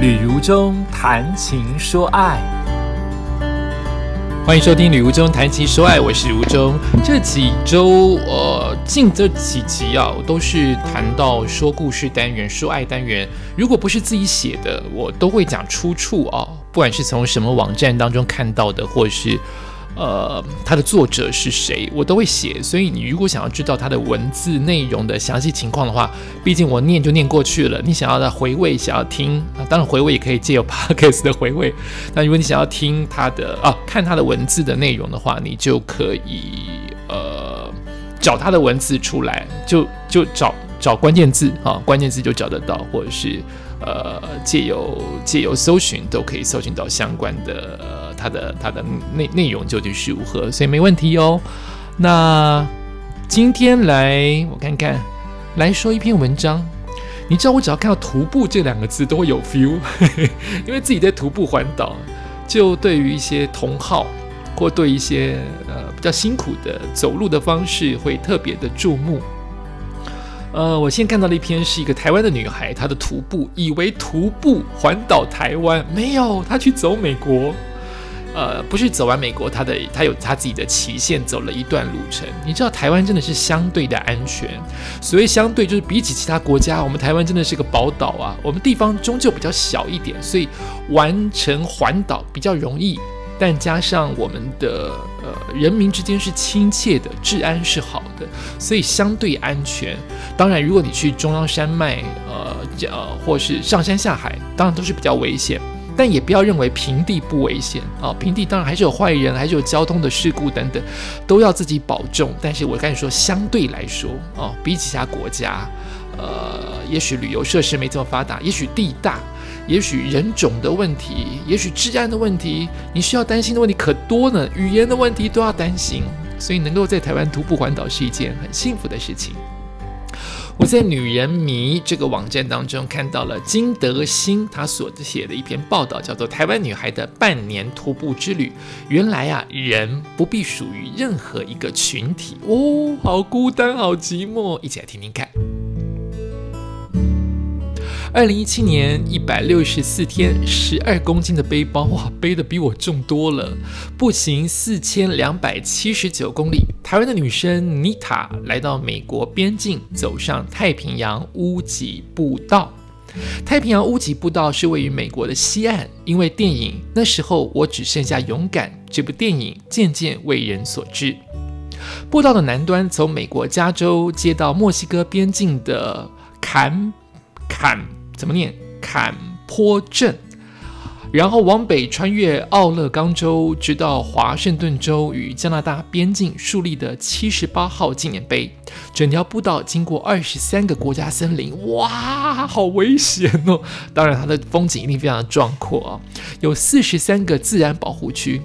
旅如中谈情说爱，欢迎收听《旅如中谈情说爱》，我是如中。这几周，呃，近这几集啊，都是谈到说故事单元、说爱单元。如果不是自己写的，我都会讲出处啊，不管是从什么网站当中看到的，或是。呃，它的作者是谁，我都会写。所以你如果想要知道它的文字内容的详细情况的话，毕竟我念就念过去了。你想要的回味，想要听啊，当然回味也可以借由 podcast 的回味。那如果你想要听它的啊，看它的文字的内容的话，你就可以呃找它的文字出来，就就找找关键字啊，关键字就找得到，或者是呃借由借由搜寻都可以搜寻到相关的。它的它的内内容究竟是如何，所以没问题哦。那今天来我看看，来说一篇文章。你知道我只要看到徒步这两个字都会有 feel，因为自己在徒步环岛，就对于一些同好或对一些呃比较辛苦的走路的方式会特别的注目。呃，我先看到了一篇是一个台湾的女孩，她的徒步，以为徒步环岛台湾，没有，她去走美国。呃，不是走完美国，她的她有她自己的期限，走了一段路程。你知道台湾真的是相对的安全，所谓相对就是比起其他国家，我们台湾真的是个宝岛啊。我们地方终究比较小一点，所以完成环岛比较容易。但加上我们的呃人民之间是亲切的，治安是好的，所以相对安全。当然，如果你去中央山脉，呃呃，或是上山下海，当然都是比较危险。但也不要认为平地不危险啊！平地当然还是有坏人，还是有交通的事故等等，都要自己保重。但是我跟你说，相对来说啊，比起其他国家，呃，也许旅游设施没这么发达，也许地大，也许人种的问题，也许治安的问题，你需要担心的问题可多呢。语言的问题都要担心，所以能够在台湾徒步环岛是一件很幸福的事情。我在《女人迷》这个网站当中看到了金德兴他所写的一篇报道，叫做《台湾女孩的半年徒步之旅》。原来啊，人不必属于任何一个群体哦，好孤单，好寂寞。一起来听听看。二零一七年一百六十四天，十二公斤的背包，哇，背的比我重多了。步行四千两百七十九公里，台湾的女生妮塔来到美国边境，走上太平洋屋脊步道。太平洋屋脊步道是位于美国的西岸，因为电影《那时候我只剩下勇敢》这部电影渐渐为人所知。步道的南端从美国加州接到墨西哥边境的坎坎。怎么念？坎坡镇，然后往北穿越奥勒冈州，直到华盛顿州与加拿大边境树立的七十八号纪念碑。整条步道经过二十三个国家森林，哇，好危险哦！当然，它的风景一定非常的壮阔啊，有四十三个自然保护区，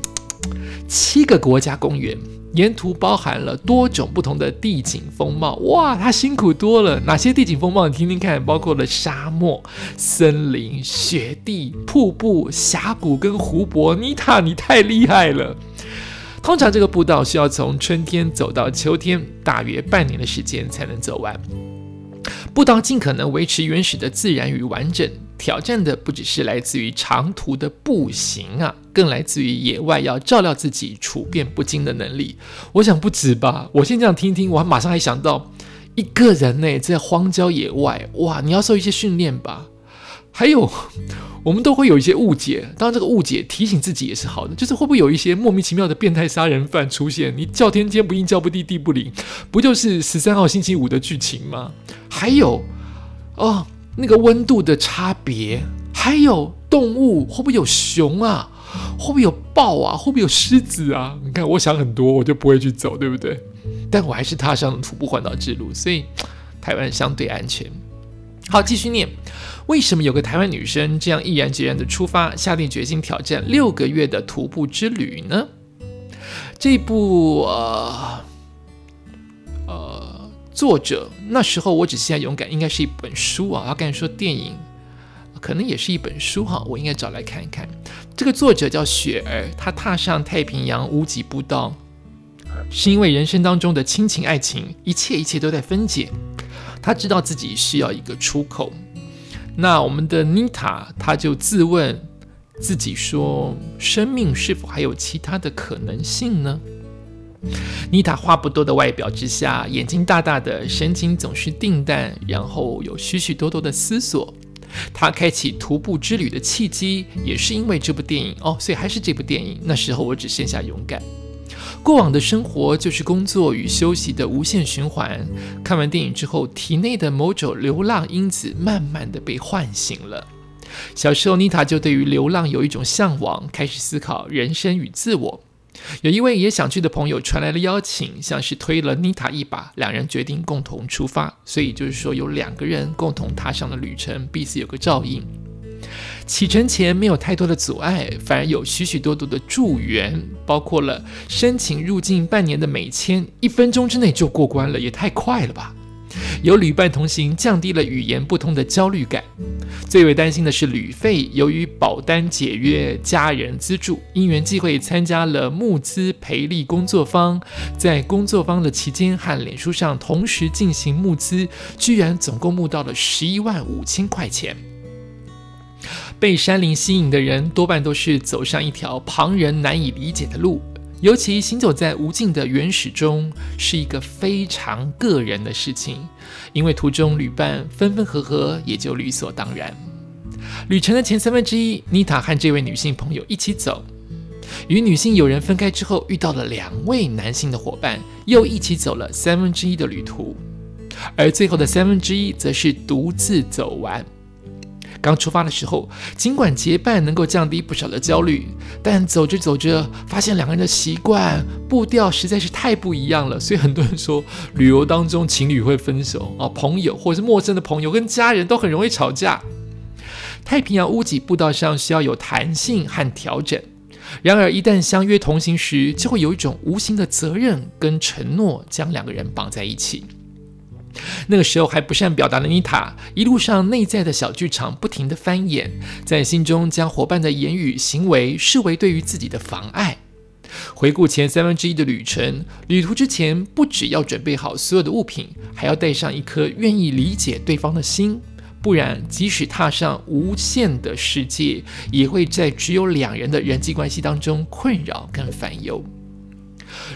七个国家公园。沿途包含了多种不同的地景风貌，哇，他辛苦多了。哪些地景风貌？你听听看，包括了沙漠、森林、雪地、瀑布、峡谷跟湖泊。妮塔，你太厉害了！通常这个步道需要从春天走到秋天，大约半年的时间才能走完。步道尽可能维持原始的自然与完整。挑战的不只是来自于长途的步行啊，更来自于野外要照料自己、处变不惊的能力。我想不止吧。我先这样听听，我马上还想到一个人呢，在荒郊野外，哇，你要受一些训练吧。还有，我们都会有一些误解，当然这个误解提醒自己也是好的，就是会不会有一些莫名其妙的变态杀人犯出现？你叫天天不应，叫不地地不灵，不就是十三号星期五的剧情吗？还有，哦。那个温度的差别，还有动物会不会有熊啊？会不会有豹啊？会不会有狮子啊？你看，我想很多，我就不会去走，对不对？但我还是踏上了徒步环岛之路，所以台湾相对安全。好，继续念。为什么有个台湾女生这样毅然决然的出发，下定决心挑战六个月的徒步之旅呢？这部呃。作者那时候我只现在勇敢，应该是一本书啊。他刚才说电影，可能也是一本书哈。我应该找来看一看。这个作者叫雪儿，他踏上太平洋无极步道，是因为人生当中的亲情、爱情，一切一切都在分解。他知道自己需要一个出口。那我们的妮塔，她就自问自己说：生命是否还有其他的可能性呢？妮塔话不多的外表之下，眼睛大大的，神情总是定淡，然后有许许多多的思索。她开启徒步之旅的契机，也是因为这部电影哦，所以还是这部电影。那时候我只剩下勇敢。过往的生活就是工作与休息的无限循环。看完电影之后，体内的某种流浪因子慢慢的被唤醒了。小时候，妮塔就对于流浪有一种向往，开始思考人生与自我。有一位也想去的朋友传来了邀请，像是推了妮塔一把，两人决定共同出发。所以就是说，有两个人共同踏上了旅程，彼此有个照应。启程前没有太多的阻碍，反而有许许多多的助缘，包括了申请入境半年的美签，一分钟之内就过关了，也太快了吧！有旅伴同行，降低了语言不通的焦虑感。最为担心的是旅费，由于保单解约、家人资助，因缘际会参加了募资赔利工作坊，在工作坊的期间和脸书上同时进行募资，居然总共募到了十一万五千块钱。被山林吸引的人，多半都是走上一条旁人难以理解的路。尤其行走在无尽的原始中，是一个非常个人的事情，因为途中旅伴分分合合，也就理所当然。旅程的前三分之一，妮塔和这位女性朋友一起走，与女性友人分开之后，遇到了两位男性的伙伴，又一起走了三分之一的旅途，而最后的三分之一，则是独自走完。刚出发的时候，尽管结伴能够降低不少的焦虑，但走着走着，发现两个人的习惯步调实在是太不一样了。所以很多人说，旅游当中情侣会分手啊，朋友或者是陌生的朋友跟家人都很容易吵架。太平洋屋脊步道上需要有弹性和调整，然而一旦相约同行时，就会有一种无形的责任跟承诺将两个人绑在一起。那个时候还不善表达的妮塔，一路上内在的小剧场不停地翻演，在心中将伙伴的言语行为视为对于自己的妨碍。回顾前三分之一的旅程，旅途之前不只要准备好所有的物品，还要带上一颗愿意理解对方的心，不然即使踏上无限的世界，也会在只有两人的人际关系当中困扰跟烦忧。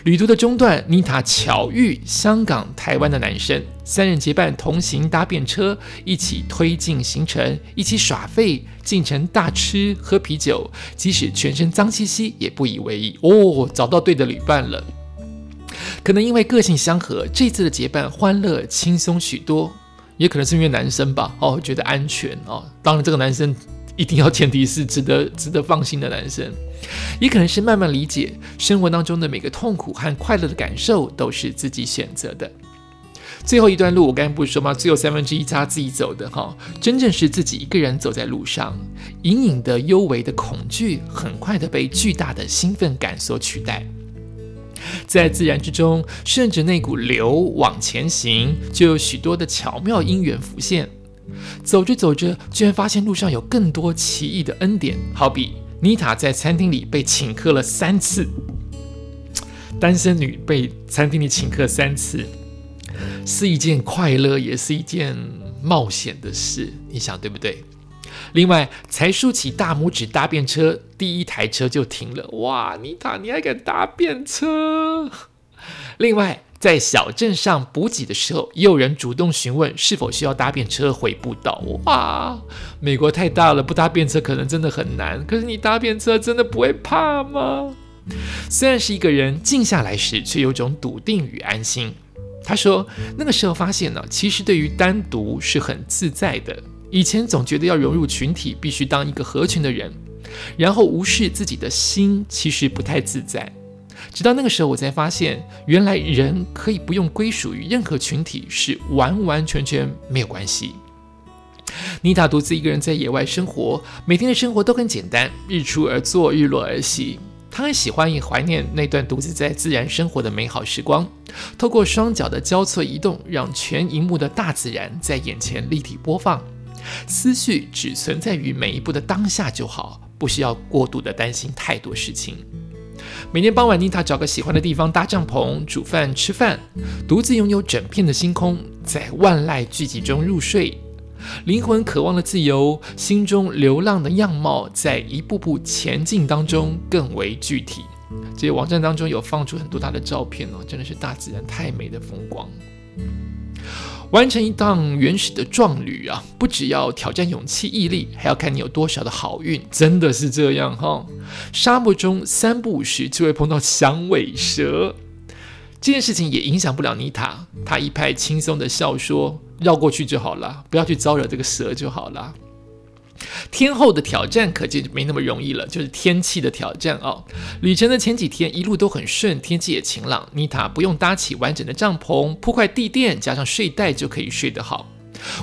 旅途的中段，妮塔巧遇香港、台湾的男生，三人结伴同行搭便车，一起推进行程，一起耍废，进城大吃喝啤酒，即使全身脏兮兮也不以为意。哦，找到对的旅伴了。可能因为个性相合，这次的结伴欢乐轻松许多，也可能是因为男生吧，哦，觉得安全哦。当然，这个男生。一定要前提是值得值得放心的男生，也可能是慢慢理解生活当中的每个痛苦和快乐的感受都是自己选择的。最后一段路，我刚才不是说吗？最后三分之一他自己走的哈，真正是自己一个人走在路上，隐隐的、幽微的恐惧，很快的被巨大的兴奋感所取代。在自然之中，顺着那股流往前行，就有许多的巧妙因缘浮现。走着走着，居然发现路上有更多奇异的恩典，好比妮塔在餐厅里被请客了三次，单身女被餐厅里请客三次，是一件快乐，也是一件冒险的事，你想对不对？另外，才竖起大拇指搭便车，第一台车就停了，哇，妮塔你还敢搭便车？另外。在小镇上补给的时候，也有人主动询问是否需要搭便车回步道。哇，美国太大了，不搭便车可能真的很难。可是你搭便车真的不会怕吗？虽然是一个人，静下来时却有种笃定与安心。他说，那个时候发现呢，其实对于单独是很自在的。以前总觉得要融入群体，必须当一个合群的人，然后无视自己的心，其实不太自在。直到那个时候，我才发现，原来人可以不用归属于任何群体，是完完全全没有关系。妮塔独自一个人在野外生活，每天的生活都很简单，日出而作，日落而息。她很喜欢也怀念那段独自在自然生活的美好时光。透过双脚的交错移动，让全荧幕的大自然在眼前立体播放，思绪只存在于每一步的当下就好，不需要过度的担心太多事情。每年傍晚，妮塔找个喜欢的地方搭帐篷、煮饭、吃饭，独自拥有整片的星空，在万籁俱寂中入睡。灵魂渴望的自由，心中流浪的样貌，在一步步前进当中更为具体。这些网站当中有放出很多他的照片哦，真的是大自然太美的风光。完成一趟原始的壮旅啊，不只要挑战勇气毅力，还要看你有多少的好运，真的是这样哈。沙漠中三不五时就会碰到响尾蛇，这件事情也影响不了妮塔，她一派轻松的笑说：“绕过去就好了，不要去招惹这个蛇就好了。”天后的挑战可就没那么容易了，就是天气的挑战哦。旅程的前几天一路都很顺，天气也晴朗，妮塔不用搭起完整的帐篷，铺块地垫加上睡袋就可以睡得好。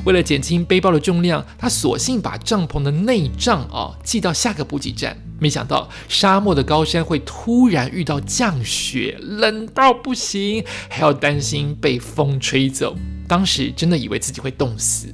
为了减轻背包的重量，她索性把帐篷的内帐啊寄到下个补给站。没想到沙漠的高山会突然遇到降雪，冷到不行，还要担心被风吹走。当时真的以为自己会冻死。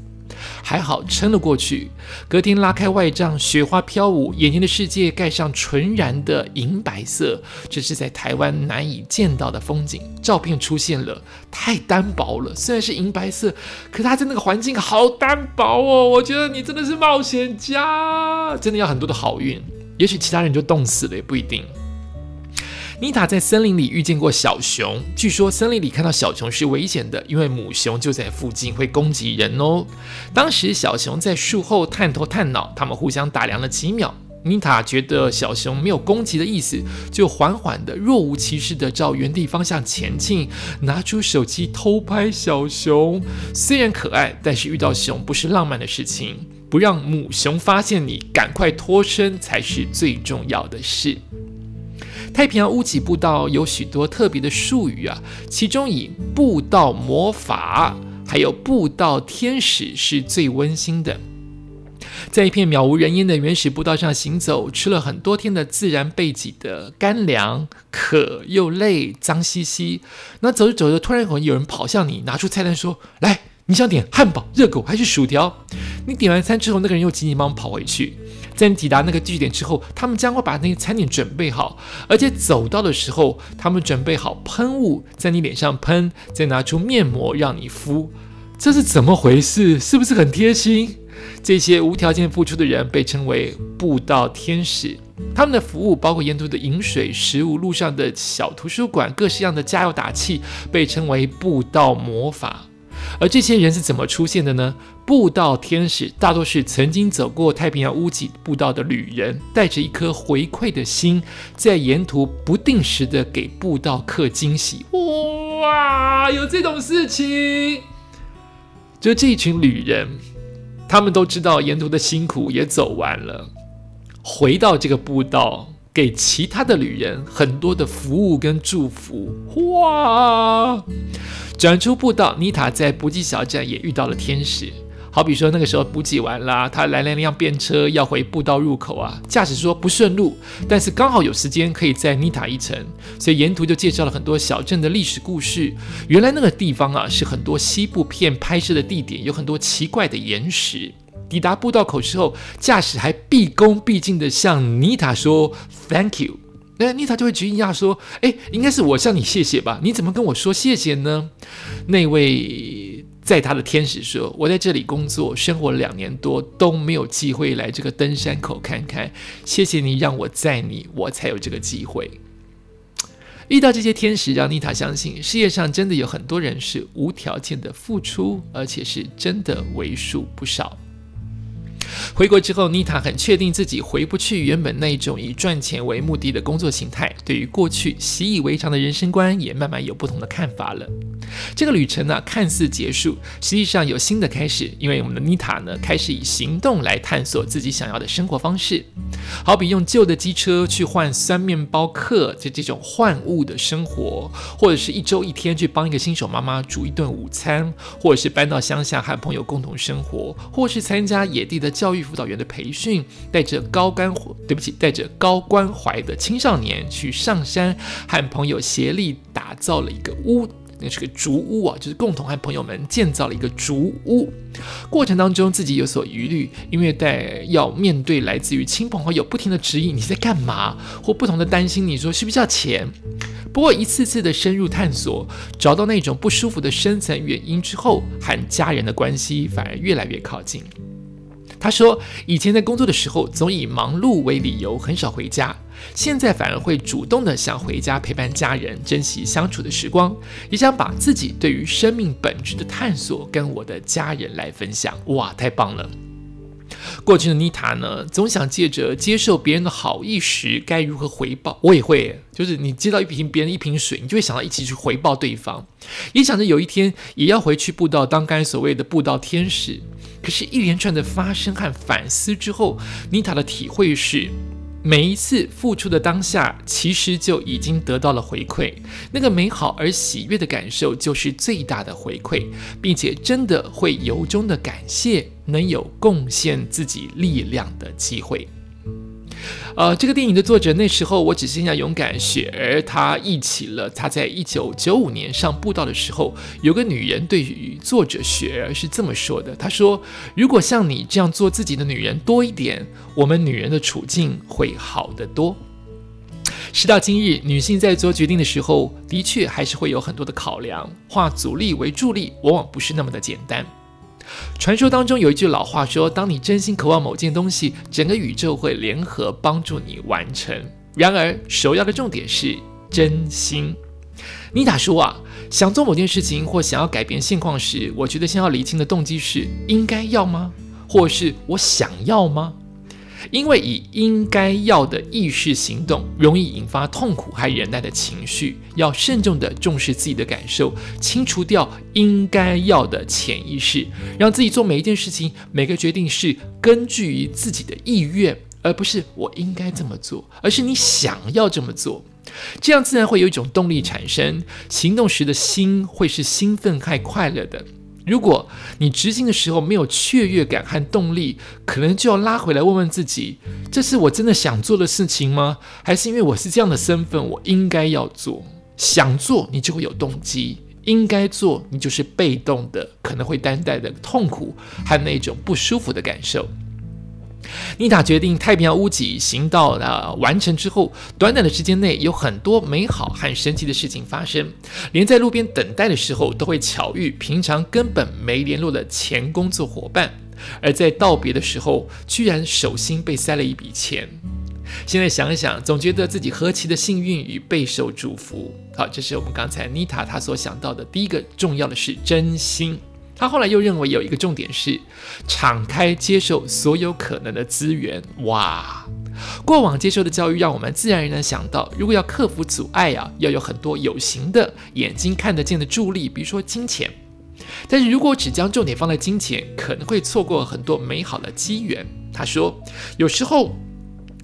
还好撑了过去。隔天拉开外帐，雪花飘舞，眼前的世界盖上纯然的银白色，这是在台湾难以见到的风景。照片出现了，太单薄了。虽然是银白色，可它在那个环境好单薄哦。我觉得你真的是冒险家，真的要很多的好运。也许其他人就冻死了，也不一定。妮塔在森林里遇见过小熊，据说森林里看到小熊是危险的，因为母熊就在附近会攻击人哦。当时小熊在树后探头探脑，他们互相打量了几秒。妮塔觉得小熊没有攻击的意思，就缓缓的、若无其事的照原地方向前进，拿出手机偷拍小熊。虽然可爱，但是遇到熊不是浪漫的事情，不让母熊发现你，赶快脱身才是最重要的事。太平洋乌脊步道有许多特别的术语啊，其中以步道魔法还有步道天使是最温馨的。在一片渺无人烟的原始步道上行走，吃了很多天的自然备给的干粮，渴又累，脏兮兮。那走着走着，突然有人跑向你，拿出菜单说：“来，你想点汉堡、热狗还是薯条？”你点完餐之后，那个人又急急忙忙跑回去。在你抵达那个据点之后，他们将会把那个餐点准备好，而且走到的时候，他们准备好喷雾在你脸上喷，再拿出面膜让你敷。这是怎么回事？是不是很贴心？这些无条件付出的人被称为步道天使，他们的服务包括沿途的饮水、食物、路上的小图书馆、各式样的加油打气，被称为步道魔法。而这些人是怎么出现的呢？步道天使大多是曾经走过太平洋屋脊步道的旅人，带着一颗回馈的心，在沿途不定时的给步道客惊喜。哇，有这种事情！就这一群旅人，他们都知道沿途的辛苦也走完了，回到这个步道。给其他的旅人很多的服务跟祝福，哇！转出步道，妮塔在补给小站也遇到了天使。好比说那个时候补给完啦，他来了一辆便车要回步道入口啊，驾驶说不顺路，但是刚好有时间可以载妮塔一程，所以沿途就介绍了很多小镇的历史故事。原来那个地方啊是很多西部片拍摄的地点，有很多奇怪的岩石。抵达步道口之后，驾驶还毕恭毕敬地向妮塔说 “Thank you”，那妮塔就会惊讶说：“哎，应该是我向你谢谢吧？你怎么跟我说谢谢呢？”那位在他的天使说：“我在这里工作生活两年多，都没有机会来这个登山口看看。谢谢你让我载你，我才有这个机会。遇到这些天使，让妮塔相信世界上真的有很多人是无条件的付出，而且是真的为数不少。”回国之后，妮塔很确定自己回不去原本那种以赚钱为目的的工作形态。对于过去习以为常的人生观，也慢慢有不同的看法了。这个旅程呢，看似结束，实际上有新的开始。因为我们的妮塔呢，开始以行动来探索自己想要的生活方式。好比用旧的机车去换酸面包客，就这种换物的生活；或者是一周一天去帮一个新手妈妈煮一顿午餐；或者是搬到乡下和朋友共同生活；或是参加野地的。教育辅导员的培训，带着高干对不起，带着高关怀的青少年去上山，和朋友协力打造了一个屋，那是个竹屋啊，就是共同和朋友们建造了一个竹屋。过程当中自己有所疑虑，因为在要面对来自于亲朋好友不停的质疑你在干嘛，或不同的担心，你说需不需要钱？不过一次次的深入探索，找到那种不舒服的深层原因之后，和家人的关系反而越来越靠近。他说，以前在工作的时候，总以忙碌为理由，很少回家。现在反而会主动的想回家陪伴家人，珍惜相处的时光，也想把自己对于生命本质的探索跟我的家人来分享。哇，太棒了！过去的妮塔呢，总想借着接受别人的好意时，该如何回报？我也会，就是你接到一瓶别人一瓶水，你就会想到一起去回报对方，也想着有一天也要回去布道，当该所谓的布道天使。可是，一连串的发生和反思之后，妮塔的体会是。每一次付出的当下，其实就已经得到了回馈。那个美好而喜悦的感受，就是最大的回馈，并且真的会由衷的感谢能有贡献自己力量的机会。呃，这个电影的作者那时候，我只剩下勇敢雪儿，她忆起了她在一九九五年上布道的时候，有个女人对于作者雪儿是这么说的：“她说，如果像你这样做自己的女人多一点，我们女人的处境会好得多。”时到今日，女性在做决定的时候，的确还是会有很多的考量，化阻力为助力，往往不是那么的简单。传说当中有一句老话说：“当你真心渴望某件东西，整个宇宙会联合帮助你完成。”然而，首要的重点是真心。妮塔说啊，想做某件事情或想要改变现况时，我觉得先要厘清的动机是：应该要吗？或是我想要吗？因为以应该要的意识行动，容易引发痛苦和忍耐的情绪。要慎重地重视自己的感受，清除掉应该要的潜意识，让自己做每一件事情、每个决定是根据于自己的意愿，而不是我应该这么做，而是你想要这么做。这样自然会有一种动力产生，行动时的心会是兴奋和快乐的。如果你执行的时候没有雀跃感和动力，可能就要拉回来问问自己：这是我真的想做的事情吗？还是因为我是这样的身份，我应该要做？想做，你就会有动机；应该做，你就是被动的，可能会担待的痛苦和那种不舒服的感受。妮塔决定太平洋屋脊行道的完成之后，短短的时间内有很多美好和神奇的事情发生。连在路边等待的时候，都会巧遇平常根本没联络的前工作伙伴；而在道别的时候，居然手心被塞了一笔钱。现在想一想，总觉得自己何其的幸运与备受祝福。好，这是我们刚才妮塔她所想到的第一个重要的是真心。他后来又认为有一个重点是敞开接受所有可能的资源。哇，过往接受的教育让我们自然而然想到，如果要克服阻碍啊，要有很多有形的眼睛看得见的助力，比如说金钱。但是如果只将重点放在金钱，可能会错过很多美好的机缘。他说，有时候。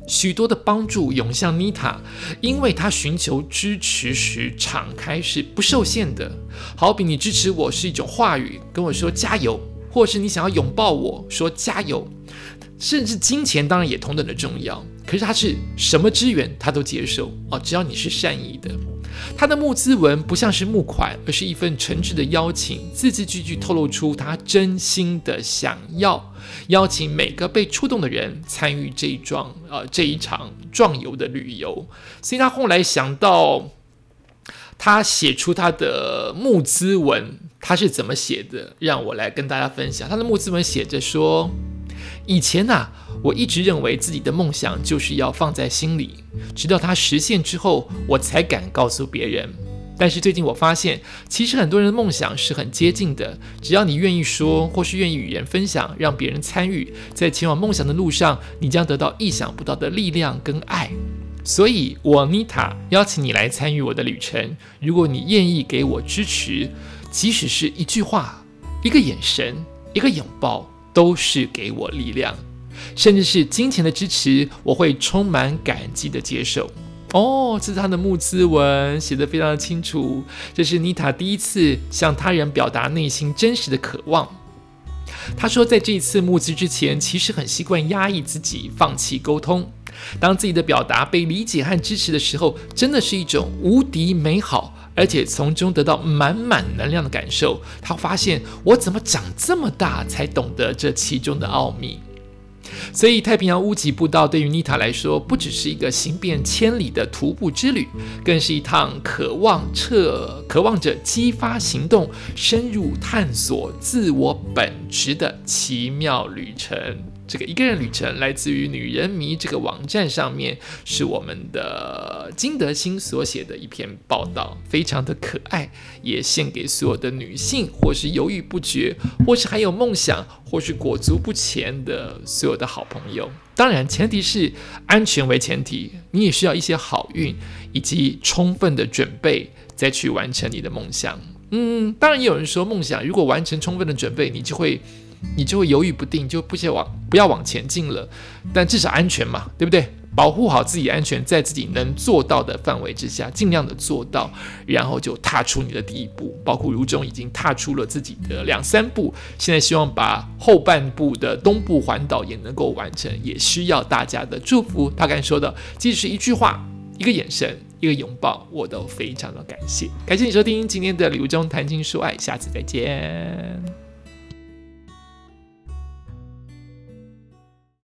许多的帮助涌向妮塔，因为她寻求支持时敞开是不受限的。好比你支持我是一种话语，跟我说加油，或是你想要拥抱我说加油，甚至金钱当然也同等的重要。可是他是什么资源他都接受哦，只要你是善意的。他的募资文不像是募款，而是一份诚挚的邀请，字字句句透露出他真心的想要邀请每个被触动的人参与这一桩呃这一场壮游的旅游。所以他后来想到，他写出他的募资文，他是怎么写的？让我来跟大家分享。他的募资文写着说：“以前呐。”我一直认为自己的梦想就是要放在心里，直到它实现之后，我才敢告诉别人。但是最近我发现，其实很多人的梦想是很接近的，只要你愿意说，或是愿意与人分享，让别人参与，在前往梦想的路上，你将得到意想不到的力量跟爱。所以，我妮塔邀请你来参与我的旅程。如果你愿意给我支持，即使是一句话、一个眼神、一个拥抱，都是给我力量。甚至是金钱的支持，我会充满感激的接受。哦，这是他的募资文，写得非常的清楚。这是妮塔第一次向他人表达内心真实的渴望。他说，在这一次募资之前，其实很习惯压抑自己，放弃沟通。当自己的表达被理解和支持的时候，真的是一种无敌美好，而且从中得到满满能量的感受。他发现我怎么长这么大才懂得这其中的奥秘。所以，太平洋屋脊步道对于妮塔来说，不只是一个行遍千里的徒步之旅，更是一趟渴望彻、渴望着激发行动、深入探索自我本质的奇妙旅程。这个一个人旅程来自于《女人迷》这个网站上面，是我们的金德兴所写的一篇报道，非常的可爱，也献给所有的女性，或是犹豫不决，或是还有梦想，或是裹足不前的所有的好朋友。当然，前提是安全为前提，你也需要一些好运以及充分的准备，再去完成你的梦想。嗯，当然也有人说，梦想如果完成充分的准备，你就会。你就会犹豫不定，就不想往不要往前进了。但至少安全嘛，对不对？保护好自己安全，在自己能做到的范围之下，尽量的做到，然后就踏出你的第一步。包括如中已经踏出了自己的两三步，现在希望把后半部的东部环岛也能够完成，也需要大家的祝福。他刚才说的，即使一句话、一个眼神、一个拥抱，我都非常的感谢。感谢你收听今天的《礼物中谈情说爱》，下次再见。